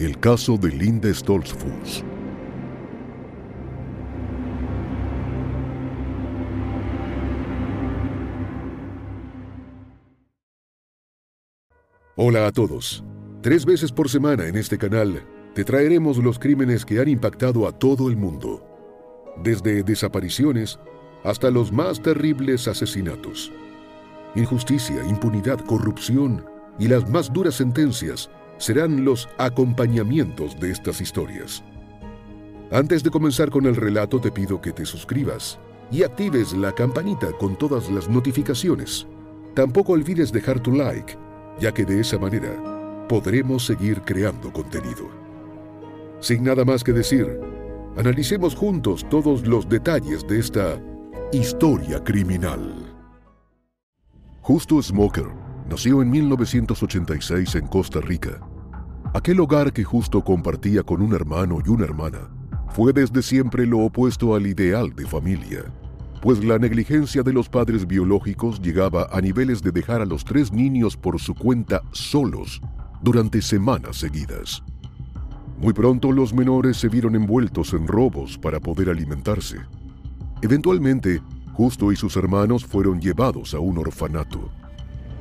El caso de Linda Stoltzfus. Hola a todos. Tres veces por semana en este canal te traeremos los crímenes que han impactado a todo el mundo, desde desapariciones hasta los más terribles asesinatos. Injusticia, impunidad, corrupción y las más duras sentencias serán los acompañamientos de estas historias. Antes de comenzar con el relato te pido que te suscribas y actives la campanita con todas las notificaciones. Tampoco olvides dejar tu like, ya que de esa manera podremos seguir creando contenido. Sin nada más que decir, analicemos juntos todos los detalles de esta historia criminal. Justo Smoker nació en 1986 en Costa Rica. Aquel hogar que Justo compartía con un hermano y una hermana fue desde siempre lo opuesto al ideal de familia, pues la negligencia de los padres biológicos llegaba a niveles de dejar a los tres niños por su cuenta solos durante semanas seguidas. Muy pronto los menores se vieron envueltos en robos para poder alimentarse. Eventualmente, Justo y sus hermanos fueron llevados a un orfanato.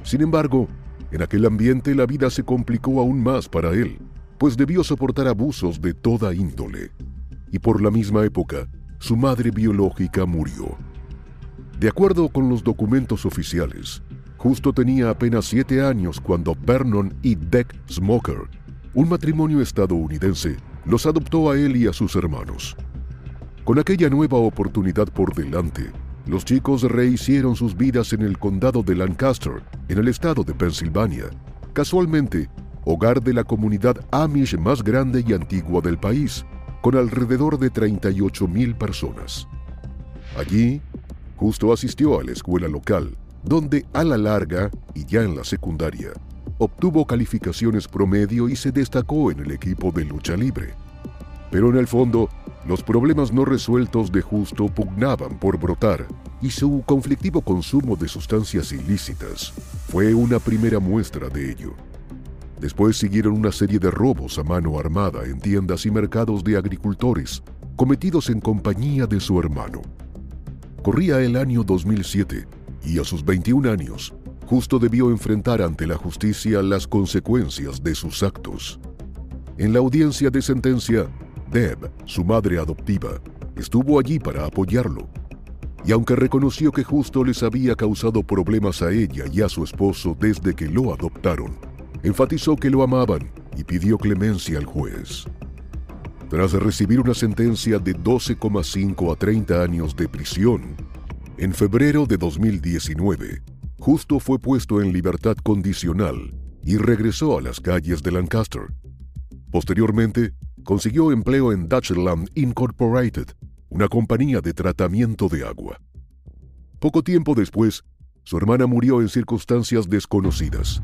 Sin embargo, en aquel ambiente la vida se complicó aún más para él, pues debió soportar abusos de toda índole. Y por la misma época, su madre biológica murió. De acuerdo con los documentos oficiales, Justo tenía apenas siete años cuando Vernon y Deck Smoker, un matrimonio estadounidense, los adoptó a él y a sus hermanos. Con aquella nueva oportunidad por delante, los chicos rehicieron sus vidas en el condado de Lancaster, en el estado de Pensilvania, casualmente hogar de la comunidad Amish más grande y antigua del país, con alrededor de 38 mil personas. Allí, justo asistió a la escuela local, donde a la larga, y ya en la secundaria, obtuvo calificaciones promedio y se destacó en el equipo de lucha libre. Pero en el fondo, los problemas no resueltos de Justo pugnaban por brotar y su conflictivo consumo de sustancias ilícitas fue una primera muestra de ello. Después siguieron una serie de robos a mano armada en tiendas y mercados de agricultores, cometidos en compañía de su hermano. Corría el año 2007 y a sus 21 años, Justo debió enfrentar ante la justicia las consecuencias de sus actos. En la audiencia de sentencia, Deb, su madre adoptiva, estuvo allí para apoyarlo. Y aunque reconoció que justo les había causado problemas a ella y a su esposo desde que lo adoptaron, enfatizó que lo amaban y pidió clemencia al juez. Tras recibir una sentencia de 12,5 a 30 años de prisión, en febrero de 2019, Justo fue puesto en libertad condicional y regresó a las calles de Lancaster. Posteriormente, consiguió empleo en Dutchland Incorporated, una compañía de tratamiento de agua. Poco tiempo después, su hermana murió en circunstancias desconocidas.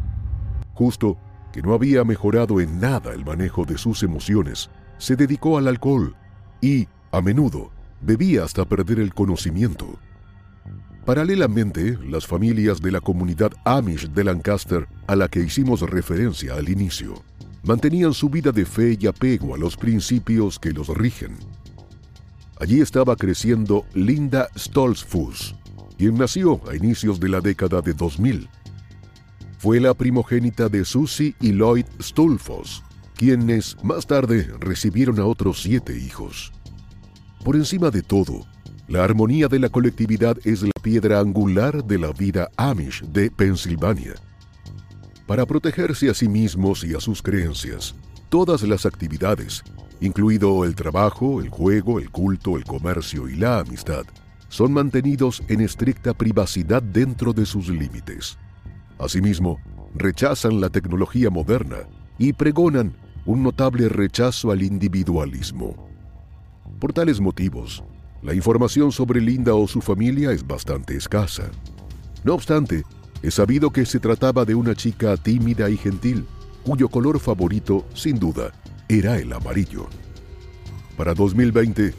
Justo que no había mejorado en nada el manejo de sus emociones, se dedicó al alcohol y, a menudo, bebía hasta perder el conocimiento. Paralelamente, las familias de la comunidad Amish de Lancaster, a la que hicimos referencia al inicio, mantenían su vida de fe y apego a los principios que los rigen. Allí estaba creciendo Linda Stolzfus, quien nació a inicios de la década de 2000. Fue la primogénita de Susie y Lloyd Stolfos, quienes más tarde recibieron a otros siete hijos. Por encima de todo, la armonía de la colectividad es la piedra angular de la vida Amish de Pensilvania. Para protegerse a sí mismos y a sus creencias, todas las actividades, incluido el trabajo, el juego, el culto, el comercio y la amistad, son mantenidos en estricta privacidad dentro de sus límites. Asimismo, rechazan la tecnología moderna y pregonan un notable rechazo al individualismo. Por tales motivos, la información sobre Linda o su familia es bastante escasa. No obstante, es sabido que se trataba de una chica tímida y gentil, cuyo color favorito, sin duda, era el amarillo. Para 2020,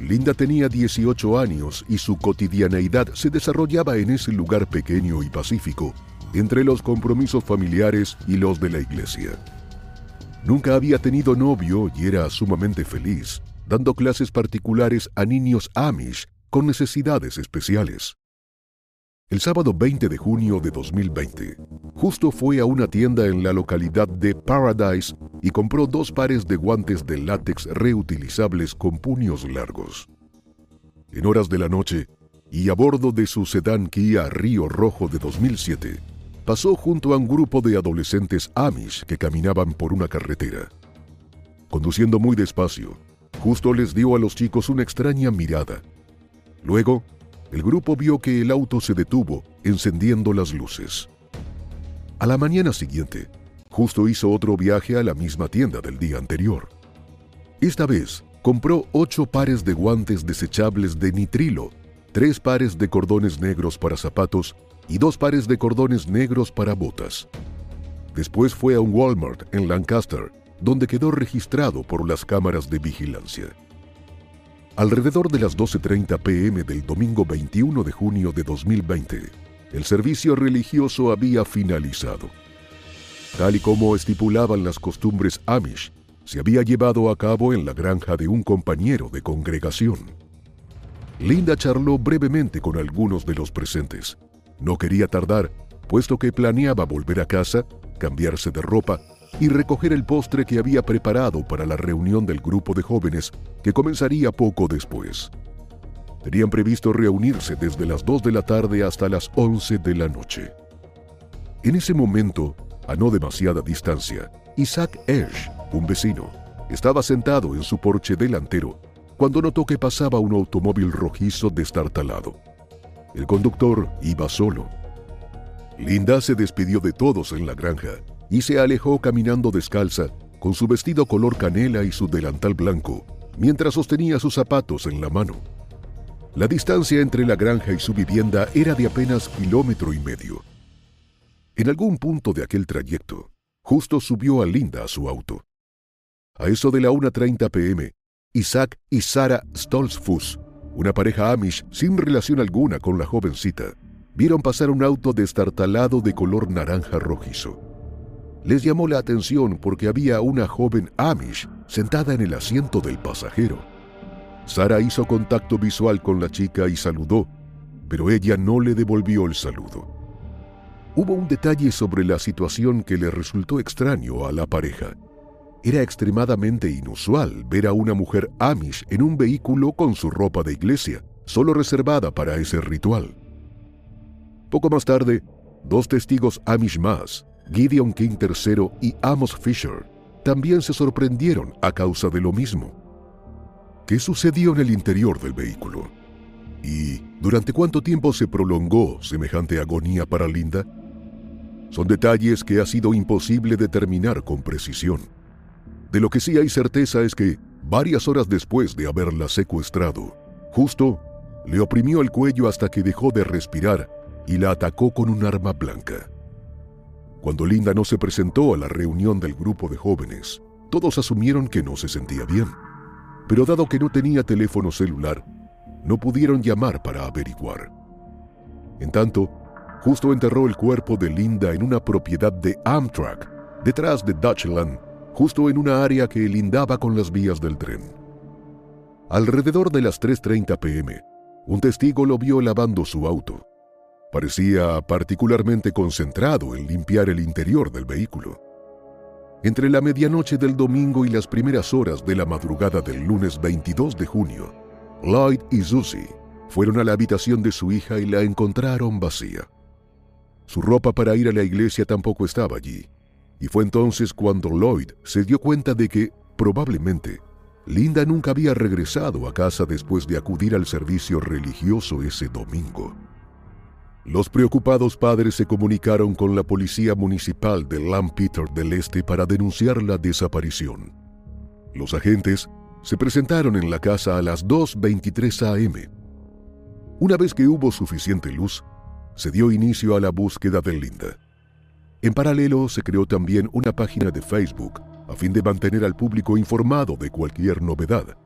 Linda tenía 18 años y su cotidianeidad se desarrollaba en ese lugar pequeño y pacífico, entre los compromisos familiares y los de la iglesia. Nunca había tenido novio y era sumamente feliz, dando clases particulares a niños Amish con necesidades especiales. El sábado 20 de junio de 2020, justo fue a una tienda en la localidad de Paradise y compró dos pares de guantes de látex reutilizables con puños largos. En horas de la noche, y a bordo de su sedán Kia Río Rojo de 2007, pasó junto a un grupo de adolescentes Amish que caminaban por una carretera. Conduciendo muy despacio, Justo les dio a los chicos una extraña mirada. Luego, el grupo vio que el auto se detuvo, encendiendo las luces. A la mañana siguiente, Justo hizo otro viaje a la misma tienda del día anterior. Esta vez, compró ocho pares de guantes desechables de nitrilo, tres pares de cordones negros para zapatos y dos pares de cordones negros para botas. Después fue a un Walmart en Lancaster donde quedó registrado por las cámaras de vigilancia. Alrededor de las 12.30 pm del domingo 21 de junio de 2020, el servicio religioso había finalizado. Tal y como estipulaban las costumbres Amish, se había llevado a cabo en la granja de un compañero de congregación. Linda charló brevemente con algunos de los presentes. No quería tardar, puesto que planeaba volver a casa, cambiarse de ropa y recoger el postre que había preparado para la reunión del grupo de jóvenes que comenzaría poco después. Tenían previsto reunirse desde las 2 de la tarde hasta las 11 de la noche. En ese momento, a no demasiada distancia, Isaac Esch, un vecino, estaba sentado en su porche delantero cuando notó que pasaba un automóvil rojizo destartalado. El conductor iba solo. Linda se despidió de todos en la granja y se alejó caminando descalza, con su vestido color canela y su delantal blanco, mientras sostenía sus zapatos en la mano. La distancia entre la granja y su vivienda era de apenas kilómetro y medio. En algún punto de aquel trayecto, justo subió a Linda a su auto. A eso de la 1.30 pm, Isaac y Sara Stolzfuss, una pareja amish sin relación alguna con la jovencita, vieron pasar un auto destartalado de color naranja rojizo les llamó la atención porque había una joven Amish sentada en el asiento del pasajero. Sara hizo contacto visual con la chica y saludó, pero ella no le devolvió el saludo. Hubo un detalle sobre la situación que le resultó extraño a la pareja. Era extremadamente inusual ver a una mujer Amish en un vehículo con su ropa de iglesia, solo reservada para ese ritual. Poco más tarde, dos testigos Amish más, Gideon King III y Amos Fisher también se sorprendieron a causa de lo mismo. ¿Qué sucedió en el interior del vehículo? ¿Y durante cuánto tiempo se prolongó semejante agonía para Linda? Son detalles que ha sido imposible determinar con precisión. De lo que sí hay certeza es que, varias horas después de haberla secuestrado, justo le oprimió el cuello hasta que dejó de respirar y la atacó con un arma blanca. Cuando Linda no se presentó a la reunión del grupo de jóvenes, todos asumieron que no se sentía bien. Pero dado que no tenía teléfono celular, no pudieron llamar para averiguar. En tanto, justo enterró el cuerpo de Linda en una propiedad de Amtrak, detrás de Dutchland, justo en una área que lindaba con las vías del tren. Alrededor de las 3.30 pm, un testigo lo vio lavando su auto. Parecía particularmente concentrado en limpiar el interior del vehículo. Entre la medianoche del domingo y las primeras horas de la madrugada del lunes 22 de junio, Lloyd y Susie fueron a la habitación de su hija y la encontraron vacía. Su ropa para ir a la iglesia tampoco estaba allí, y fue entonces cuando Lloyd se dio cuenta de que, probablemente, Linda nunca había regresado a casa después de acudir al servicio religioso ese domingo. Los preocupados padres se comunicaron con la policía municipal de Lampeter del Este para denunciar la desaparición. Los agentes se presentaron en la casa a las 2.23 am. Una vez que hubo suficiente luz, se dio inicio a la búsqueda de Linda. En paralelo se creó también una página de Facebook a fin de mantener al público informado de cualquier novedad.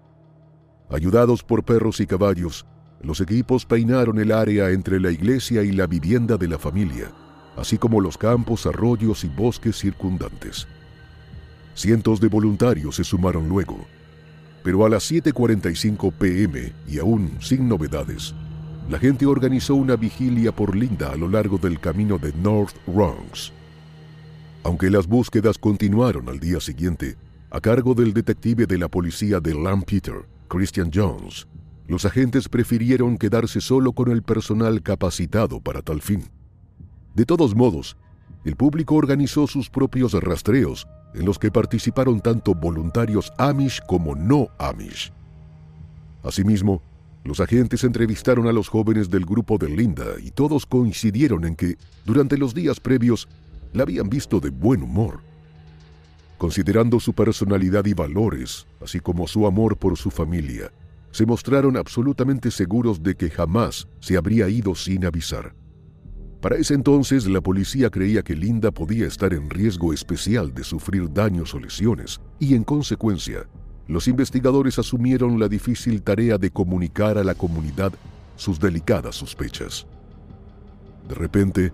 Ayudados por perros y caballos, los equipos peinaron el área entre la iglesia y la vivienda de la familia, así como los campos, arroyos y bosques circundantes. Cientos de voluntarios se sumaron luego, pero a las 7.45 pm y aún sin novedades, la gente organizó una vigilia por Linda a lo largo del camino de North Bronx. Aunque las búsquedas continuaron al día siguiente, a cargo del detective de la policía de Lampeter, Christian Jones, los agentes prefirieron quedarse solo con el personal capacitado para tal fin. De todos modos, el público organizó sus propios rastreos en los que participaron tanto voluntarios Amish como no Amish. Asimismo, los agentes entrevistaron a los jóvenes del grupo de Linda y todos coincidieron en que, durante los días previos, la habían visto de buen humor. Considerando su personalidad y valores, así como su amor por su familia, se mostraron absolutamente seguros de que jamás se habría ido sin avisar. Para ese entonces la policía creía que Linda podía estar en riesgo especial de sufrir daños o lesiones, y en consecuencia, los investigadores asumieron la difícil tarea de comunicar a la comunidad sus delicadas sospechas. De repente,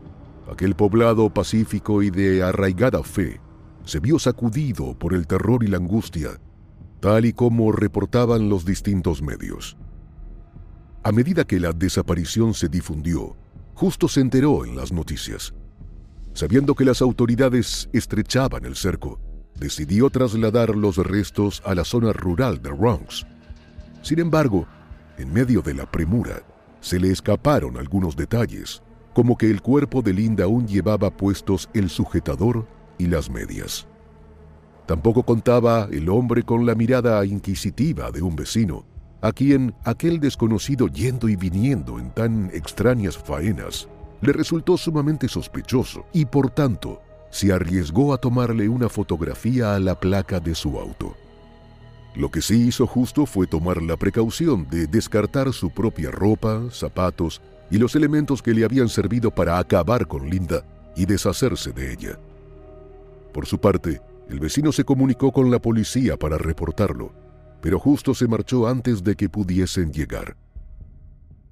aquel poblado pacífico y de arraigada fe se vio sacudido por el terror y la angustia tal y como reportaban los distintos medios. A medida que la desaparición se difundió, justo se enteró en las noticias. Sabiendo que las autoridades estrechaban el cerco, decidió trasladar los restos a la zona rural de Bronx. Sin embargo, en medio de la premura, se le escaparon algunos detalles, como que el cuerpo de Linda aún llevaba puestos el sujetador y las medias. Tampoco contaba el hombre con la mirada inquisitiva de un vecino, a quien aquel desconocido yendo y viniendo en tan extrañas faenas le resultó sumamente sospechoso y por tanto se arriesgó a tomarle una fotografía a la placa de su auto. Lo que sí hizo justo fue tomar la precaución de descartar su propia ropa, zapatos y los elementos que le habían servido para acabar con Linda y deshacerse de ella. Por su parte, el vecino se comunicó con la policía para reportarlo, pero justo se marchó antes de que pudiesen llegar.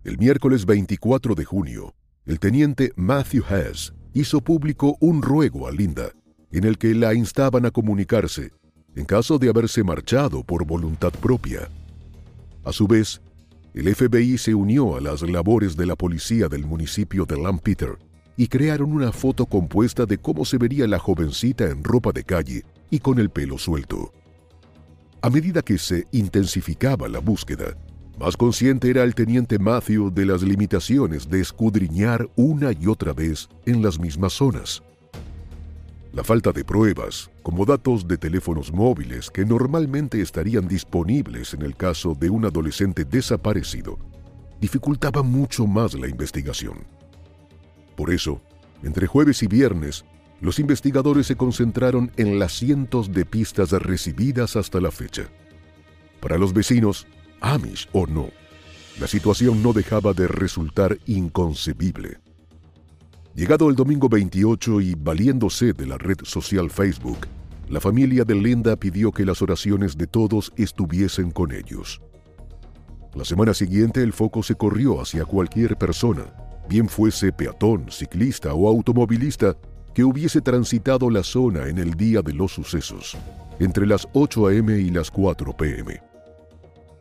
El miércoles 24 de junio, el teniente Matthew Hess hizo público un ruego a Linda, en el que la instaban a comunicarse en caso de haberse marchado por voluntad propia. A su vez, el FBI se unió a las labores de la policía del municipio de Lampeter y crearon una foto compuesta de cómo se vería la jovencita en ropa de calle y con el pelo suelto. A medida que se intensificaba la búsqueda, más consciente era el teniente Matthew de las limitaciones de escudriñar una y otra vez en las mismas zonas. La falta de pruebas, como datos de teléfonos móviles que normalmente estarían disponibles en el caso de un adolescente desaparecido, dificultaba mucho más la investigación. Por eso, entre jueves y viernes, los investigadores se concentraron en las cientos de pistas recibidas hasta la fecha. Para los vecinos, Amish o no, la situación no dejaba de resultar inconcebible. Llegado el domingo 28 y valiéndose de la red social Facebook, la familia de Linda pidió que las oraciones de todos estuviesen con ellos. La semana siguiente el foco se corrió hacia cualquier persona bien fuese peatón, ciclista o automovilista, que hubiese transitado la zona en el día de los sucesos, entre las 8 a.m. y las 4 p.m.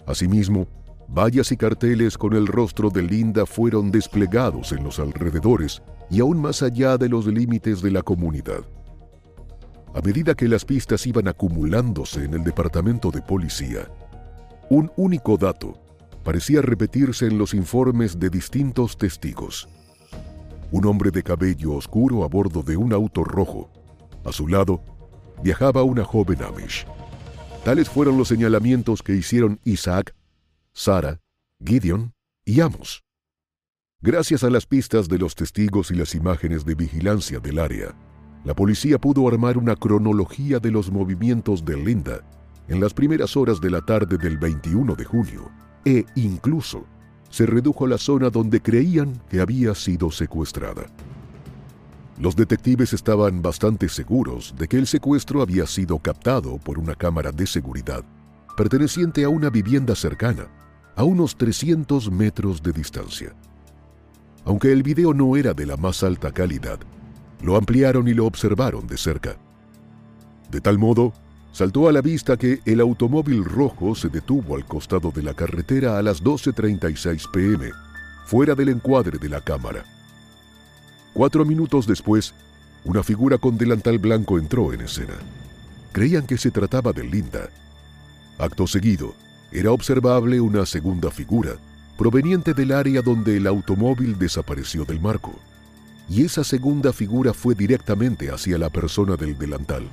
Asimismo, vallas y carteles con el rostro de Linda fueron desplegados en los alrededores y aún más allá de los límites de la comunidad. A medida que las pistas iban acumulándose en el departamento de policía, un único dato parecía repetirse en los informes de distintos testigos. Un hombre de cabello oscuro a bordo de un auto rojo. A su lado viajaba una joven Amish. Tales fueron los señalamientos que hicieron Isaac, Sara, Gideon y Amos. Gracias a las pistas de los testigos y las imágenes de vigilancia del área, la policía pudo armar una cronología de los movimientos de Linda en las primeras horas de la tarde del 21 de junio e incluso se redujo la zona donde creían que había sido secuestrada. Los detectives estaban bastante seguros de que el secuestro había sido captado por una cámara de seguridad perteneciente a una vivienda cercana, a unos 300 metros de distancia. Aunque el video no era de la más alta calidad, lo ampliaron y lo observaron de cerca. De tal modo, saltó a la vista que el automóvil rojo se detuvo al costado de la carretera a las 12.36 pm, fuera del encuadre de la cámara. Cuatro minutos después, una figura con delantal blanco entró en escena. Creían que se trataba de Linda. Acto seguido, era observable una segunda figura, proveniente del área donde el automóvil desapareció del marco. Y esa segunda figura fue directamente hacia la persona del delantal.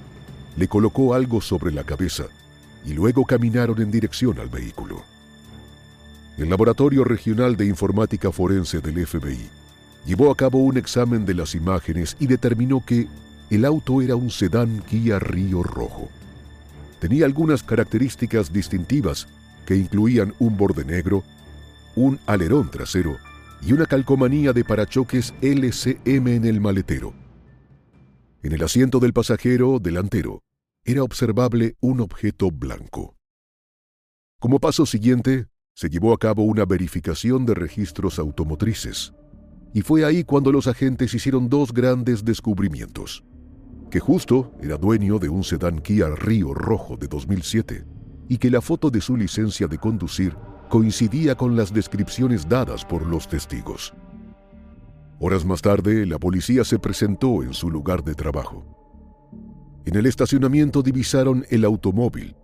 Le colocó algo sobre la cabeza y luego caminaron en dirección al vehículo. El Laboratorio Regional de Informática Forense del FBI llevó a cabo un examen de las imágenes y determinó que el auto era un sedán Kia Río rojo. Tenía algunas características distintivas que incluían un borde negro, un alerón trasero y una calcomanía de parachoques LCM en el maletero. En el asiento del pasajero delantero era observable un objeto blanco. Como paso siguiente, se llevó a cabo una verificación de registros automotrices. Y fue ahí cuando los agentes hicieron dos grandes descubrimientos. Que justo era dueño de un sedán Kia Río rojo de 2007 y que la foto de su licencia de conducir coincidía con las descripciones dadas por los testigos. Horas más tarde, la policía se presentó en su lugar de trabajo. En el estacionamiento divisaron el automóvil.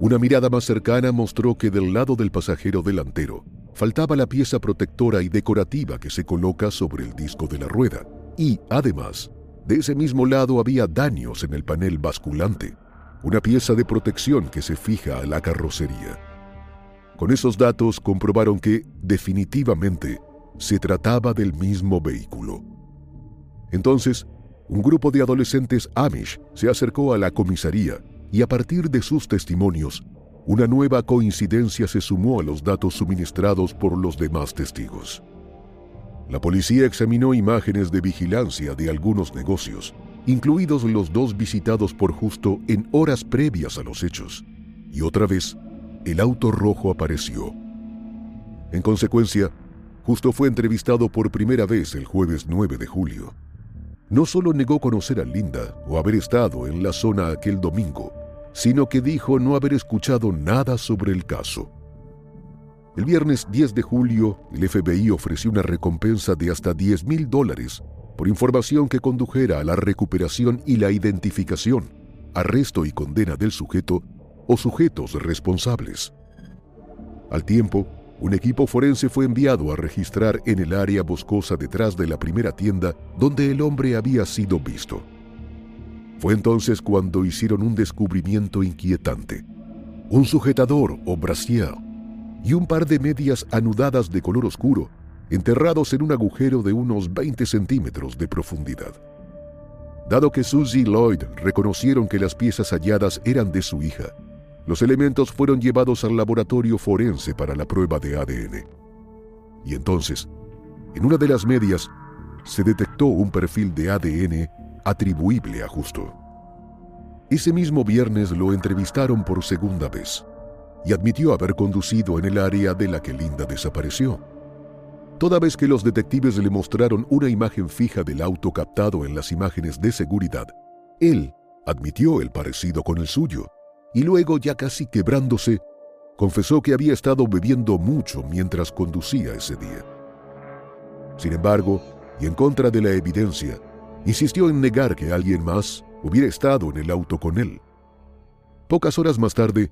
Una mirada más cercana mostró que del lado del pasajero delantero faltaba la pieza protectora y decorativa que se coloca sobre el disco de la rueda. Y, además, de ese mismo lado había daños en el panel basculante, una pieza de protección que se fija a la carrocería. Con esos datos comprobaron que, definitivamente, se trataba del mismo vehículo. Entonces, un grupo de adolescentes Amish se acercó a la comisaría y a partir de sus testimonios una nueva coincidencia se sumó a los datos suministrados por los demás testigos. La policía examinó imágenes de vigilancia de algunos negocios, incluidos los dos visitados por Justo en horas previas a los hechos, y otra vez, el auto rojo apareció. En consecuencia, Justo fue entrevistado por primera vez el jueves 9 de julio. No solo negó conocer a Linda o haber estado en la zona aquel domingo, sino que dijo no haber escuchado nada sobre el caso. El viernes 10 de julio, el FBI ofreció una recompensa de hasta 10 mil dólares por información que condujera a la recuperación y la identificación, arresto y condena del sujeto o sujetos responsables. Al tiempo, un equipo forense fue enviado a registrar en el área boscosa detrás de la primera tienda donde el hombre había sido visto. Fue entonces cuando hicieron un descubrimiento inquietante. Un sujetador o brasier y un par de medias anudadas de color oscuro, enterrados en un agujero de unos 20 centímetros de profundidad. Dado que Susie y Lloyd reconocieron que las piezas halladas eran de su hija, los elementos fueron llevados al laboratorio forense para la prueba de ADN. Y entonces, en una de las medias, se detectó un perfil de ADN atribuible a Justo. Ese mismo viernes lo entrevistaron por segunda vez y admitió haber conducido en el área de la que Linda desapareció. Toda vez que los detectives le mostraron una imagen fija del auto captado en las imágenes de seguridad, él admitió el parecido con el suyo y luego, ya casi quebrándose, confesó que había estado bebiendo mucho mientras conducía ese día. Sin embargo, y en contra de la evidencia, insistió en negar que alguien más hubiera estado en el auto con él. Pocas horas más tarde,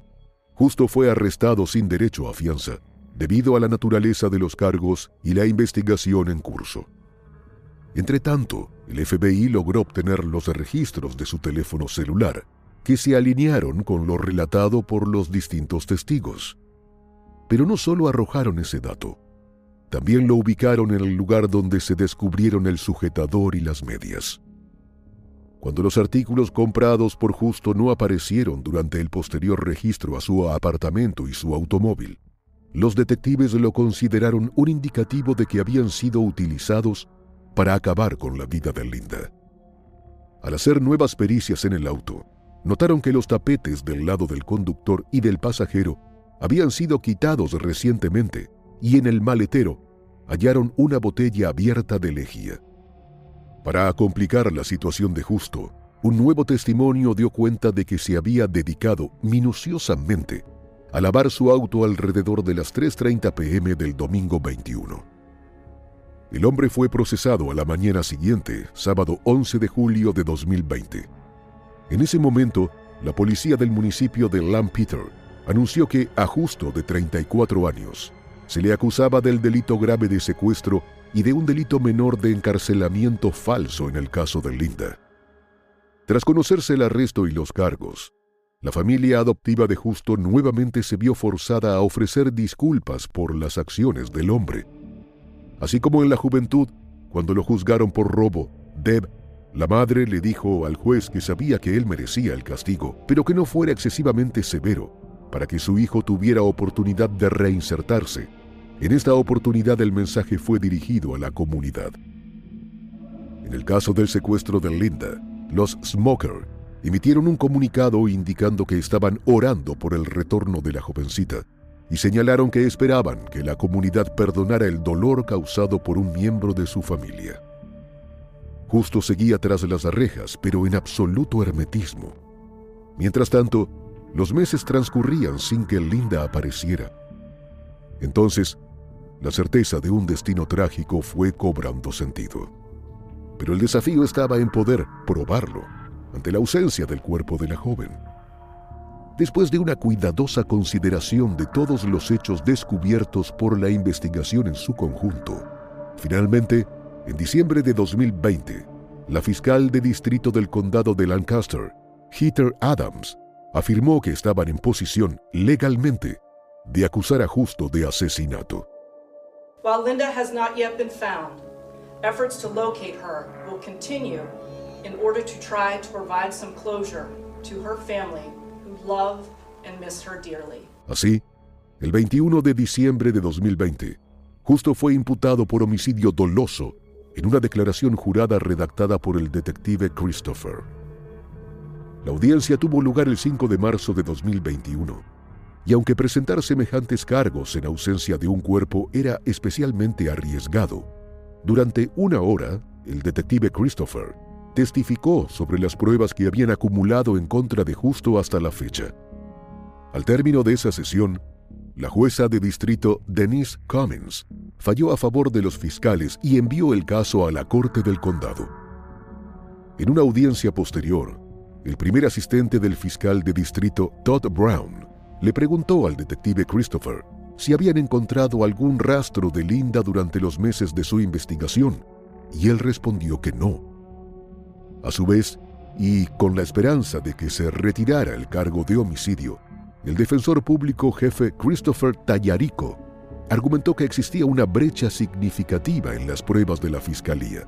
Justo fue arrestado sin derecho a fianza, debido a la naturaleza de los cargos y la investigación en curso. Entretanto, el FBI logró obtener los registros de su teléfono celular, que se alinearon con lo relatado por los distintos testigos. Pero no solo arrojaron ese dato, también lo ubicaron en el lugar donde se descubrieron el sujetador y las medias. Cuando los artículos comprados por Justo no aparecieron durante el posterior registro a su apartamento y su automóvil, los detectives lo consideraron un indicativo de que habían sido utilizados para acabar con la vida de Linda. Al hacer nuevas pericias en el auto, notaron que los tapetes del lado del conductor y del pasajero habían sido quitados recientemente y en el maletero hallaron una botella abierta de lejía. Para complicar la situación de Justo, un nuevo testimonio dio cuenta de que se había dedicado minuciosamente a lavar su auto alrededor de las 3.30 pm del domingo 21. El hombre fue procesado a la mañana siguiente, sábado 11 de julio de 2020. En ese momento, la policía del municipio de Lampeter anunció que a Justo, de 34 años, se le acusaba del delito grave de secuestro y de un delito menor de encarcelamiento falso en el caso de Linda. Tras conocerse el arresto y los cargos, la familia adoptiva de Justo nuevamente se vio forzada a ofrecer disculpas por las acciones del hombre. Así como en la juventud, cuando lo juzgaron por robo, Deb, la madre, le dijo al juez que sabía que él merecía el castigo, pero que no fuera excesivamente severo, para que su hijo tuviera oportunidad de reinsertarse en esta oportunidad el mensaje fue dirigido a la comunidad. En el caso del secuestro de Linda, los Smoker emitieron un comunicado indicando que estaban orando por el retorno de la jovencita y señalaron que esperaban que la comunidad perdonara el dolor causado por un miembro de su familia. Justo seguía tras las rejas, pero en absoluto hermetismo. Mientras tanto, los meses transcurrían sin que Linda apareciera. Entonces, la certeza de un destino trágico fue cobrando sentido. Pero el desafío estaba en poder probarlo ante la ausencia del cuerpo de la joven. Después de una cuidadosa consideración de todos los hechos descubiertos por la investigación en su conjunto, finalmente, en diciembre de 2020, la fiscal de distrito del condado de Lancaster, Heather Adams, afirmó que estaban en posición legalmente de acusar a Justo de asesinato. While Linda has not yet been found, efforts to locate her will continue in order to try to provide some closure to her family who love and miss her dearly. Así, el 21 de diciembre de 2020, Justo fue imputado por homicidio doloso en una declaración jurada redactada por el detective Christopher. La audiencia tuvo lugar el 5 de marzo de 2021 y aunque presentar semejantes cargos en ausencia de un cuerpo era especialmente arriesgado, durante una hora el detective Christopher testificó sobre las pruebas que habían acumulado en contra de Justo hasta la fecha. Al término de esa sesión, la jueza de distrito Denise Cummins falló a favor de los fiscales y envió el caso a la Corte del Condado. En una audiencia posterior, el primer asistente del fiscal de distrito Todd Brown le preguntó al detective Christopher si habían encontrado algún rastro de Linda durante los meses de su investigación, y él respondió que no. A su vez, y con la esperanza de que se retirara el cargo de homicidio, el defensor público jefe Christopher Tallarico argumentó que existía una brecha significativa en las pruebas de la fiscalía.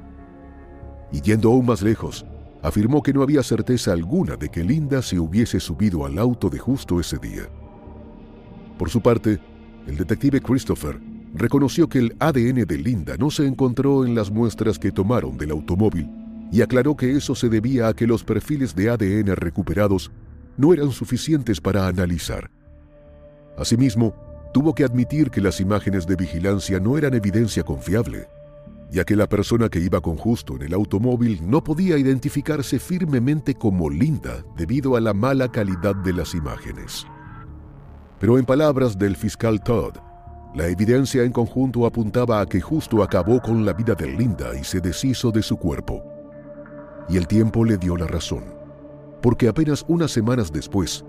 Y yendo aún más lejos, afirmó que no había certeza alguna de que Linda se hubiese subido al auto de justo ese día. Por su parte, el detective Christopher reconoció que el ADN de Linda no se encontró en las muestras que tomaron del automóvil y aclaró que eso se debía a que los perfiles de ADN recuperados no eran suficientes para analizar. Asimismo, tuvo que admitir que las imágenes de vigilancia no eran evidencia confiable ya que la persona que iba con Justo en el automóvil no podía identificarse firmemente como Linda debido a la mala calidad de las imágenes. Pero en palabras del fiscal Todd, la evidencia en conjunto apuntaba a que Justo acabó con la vida de Linda y se deshizo de su cuerpo. Y el tiempo le dio la razón. Porque apenas unas semanas después,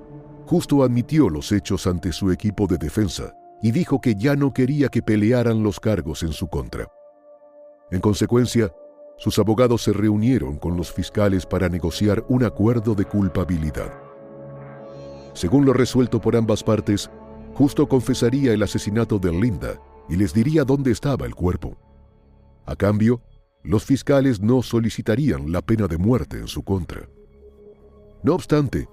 Justo admitió los hechos ante su equipo de defensa y dijo que ya no quería que pelearan los cargos en su contra. En consecuencia, sus abogados se reunieron con los fiscales para negociar un acuerdo de culpabilidad. Según lo resuelto por ambas partes, Justo confesaría el asesinato de Linda y les diría dónde estaba el cuerpo. A cambio, los fiscales no solicitarían la pena de muerte en su contra. No obstante,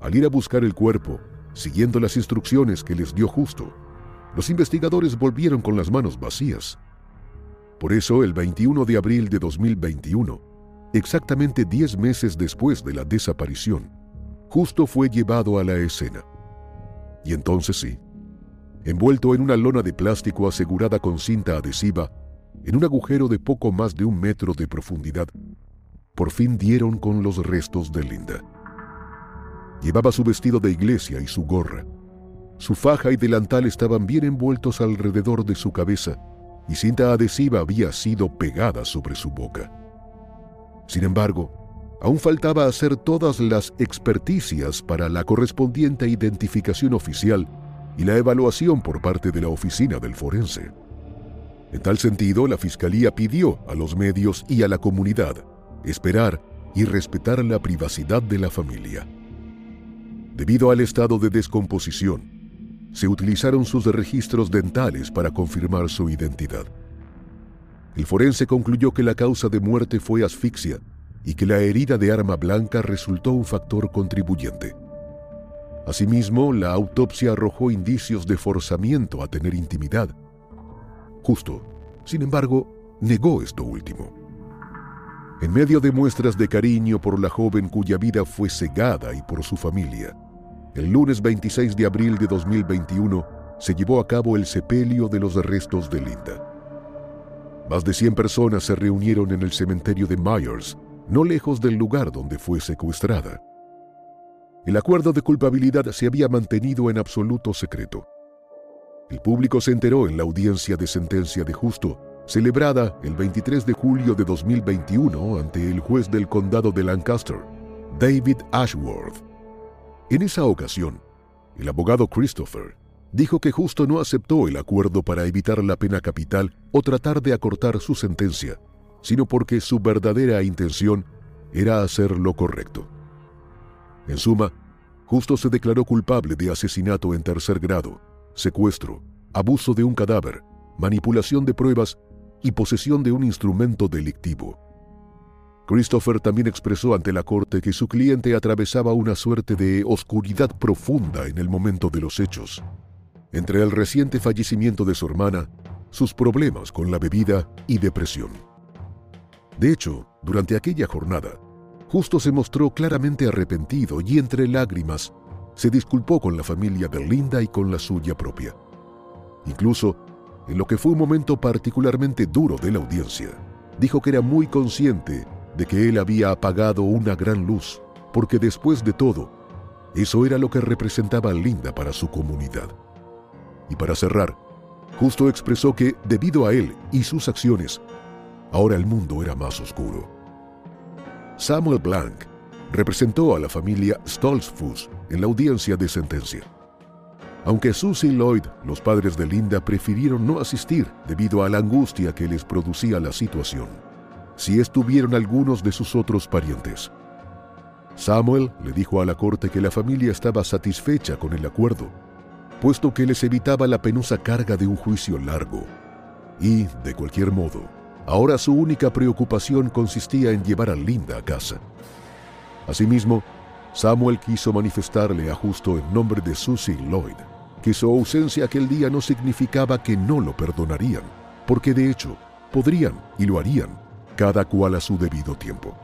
al ir a buscar el cuerpo, siguiendo las instrucciones que les dio Justo, los investigadores volvieron con las manos vacías. Por eso, el 21 de abril de 2021, exactamente 10 meses después de la desaparición, Justo fue llevado a la escena. Y entonces sí, envuelto en una lona de plástico asegurada con cinta adhesiva, en un agujero de poco más de un metro de profundidad, por fin dieron con los restos de Linda. Llevaba su vestido de iglesia y su gorra. Su faja y delantal estaban bien envueltos alrededor de su cabeza y cinta adhesiva había sido pegada sobre su boca. Sin embargo, aún faltaba hacer todas las experticias para la correspondiente identificación oficial y la evaluación por parte de la oficina del forense. En tal sentido, la Fiscalía pidió a los medios y a la comunidad esperar y respetar la privacidad de la familia. Debido al estado de descomposición, se utilizaron sus registros dentales para confirmar su identidad. El forense concluyó que la causa de muerte fue asfixia y que la herida de arma blanca resultó un factor contribuyente. Asimismo, la autopsia arrojó indicios de forzamiento a tener intimidad. Justo, sin embargo, negó esto último. En medio de muestras de cariño por la joven cuya vida fue cegada y por su familia, el lunes 26 de abril de 2021 se llevó a cabo el sepelio de los restos de Linda. Más de 100 personas se reunieron en el cementerio de Myers, no lejos del lugar donde fue secuestrada. El acuerdo de culpabilidad se había mantenido en absoluto secreto. El público se enteró en la audiencia de sentencia de justo, celebrada el 23 de julio de 2021 ante el juez del condado de Lancaster, David Ashworth. En esa ocasión, el abogado Christopher dijo que justo no aceptó el acuerdo para evitar la pena capital o tratar de acortar su sentencia, sino porque su verdadera intención era hacer lo correcto. En suma, Justo se declaró culpable de asesinato en tercer grado, secuestro, abuso de un cadáver, manipulación de pruebas y posesión de un instrumento delictivo. Christopher también expresó ante la corte que su cliente atravesaba una suerte de oscuridad profunda en el momento de los hechos. Entre el reciente fallecimiento de su hermana, sus problemas con la bebida y depresión. De hecho, durante aquella jornada, Justo se mostró claramente arrepentido y entre lágrimas se disculpó con la familia de Linda y con la suya propia. Incluso, en lo que fue un momento particularmente duro de la audiencia, dijo que era muy consciente de que él había apagado una gran luz, porque después de todo, eso era lo que representaba Linda para su comunidad. Y para cerrar, Justo expresó que, debido a él y sus acciones, ahora el mundo era más oscuro. Samuel Blank representó a la familia Stolzfus en la audiencia de sentencia. Aunque Susie Lloyd, los padres de Linda, prefirieron no asistir debido a la angustia que les producía la situación si estuvieron algunos de sus otros parientes. Samuel le dijo a la corte que la familia estaba satisfecha con el acuerdo, puesto que les evitaba la penosa carga de un juicio largo. Y, de cualquier modo, ahora su única preocupación consistía en llevar a Linda a casa. Asimismo, Samuel quiso manifestarle a Justo en nombre de Susie Lloyd que su ausencia aquel día no significaba que no lo perdonarían, porque de hecho podrían y lo harían cada cual a su debido tiempo.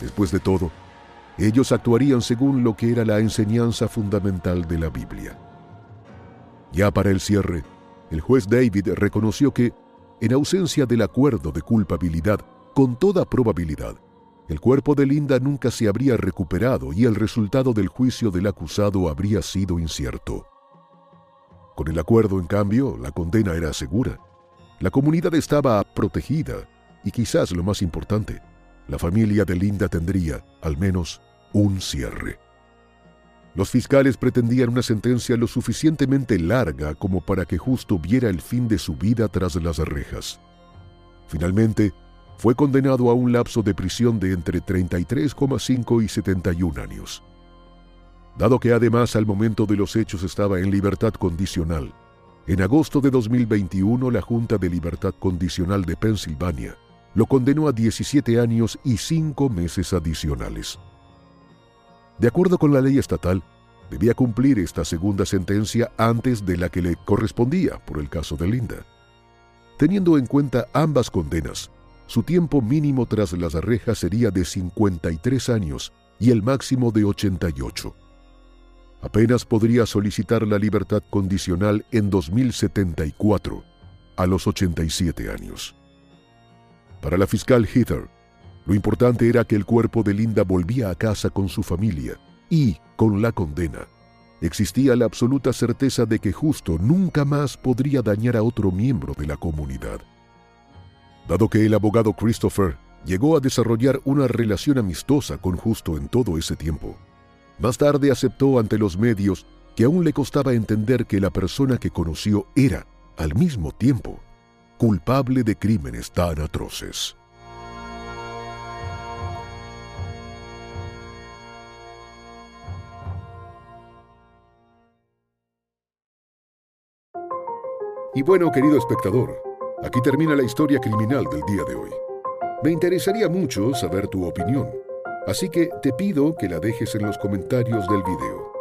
Después de todo, ellos actuarían según lo que era la enseñanza fundamental de la Biblia. Ya para el cierre, el juez David reconoció que, en ausencia del acuerdo de culpabilidad, con toda probabilidad, el cuerpo de Linda nunca se habría recuperado y el resultado del juicio del acusado habría sido incierto. Con el acuerdo, en cambio, la condena era segura. La comunidad estaba protegida y quizás lo más importante, la familia de Linda tendría, al menos, un cierre. Los fiscales pretendían una sentencia lo suficientemente larga como para que Justo viera el fin de su vida tras las rejas. Finalmente, fue condenado a un lapso de prisión de entre 33,5 y 71 años. Dado que además al momento de los hechos estaba en libertad condicional, en agosto de 2021 la Junta de Libertad Condicional de Pensilvania lo condenó a 17 años y 5 meses adicionales. De acuerdo con la ley estatal, debía cumplir esta segunda sentencia antes de la que le correspondía por el caso de Linda. Teniendo en cuenta ambas condenas, su tiempo mínimo tras las rejas sería de 53 años y el máximo de 88. Apenas podría solicitar la libertad condicional en 2074, a los 87 años. Para la fiscal Heather, lo importante era que el cuerpo de Linda volvía a casa con su familia y, con la condena, existía la absoluta certeza de que Justo nunca más podría dañar a otro miembro de la comunidad. Dado que el abogado Christopher llegó a desarrollar una relación amistosa con Justo en todo ese tiempo, más tarde aceptó ante los medios que aún le costaba entender que la persona que conoció era, al mismo tiempo, culpable de crímenes tan atroces. Y bueno, querido espectador, aquí termina la historia criminal del día de hoy. Me interesaría mucho saber tu opinión, así que te pido que la dejes en los comentarios del video,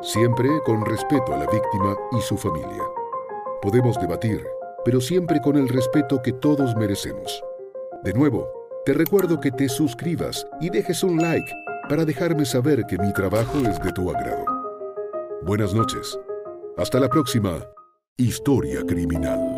siempre con respeto a la víctima y su familia. Podemos debatir, pero siempre con el respeto que todos merecemos. De nuevo, te recuerdo que te suscribas y dejes un like para dejarme saber que mi trabajo es de tu agrado. Buenas noches. Hasta la próxima. Historia criminal.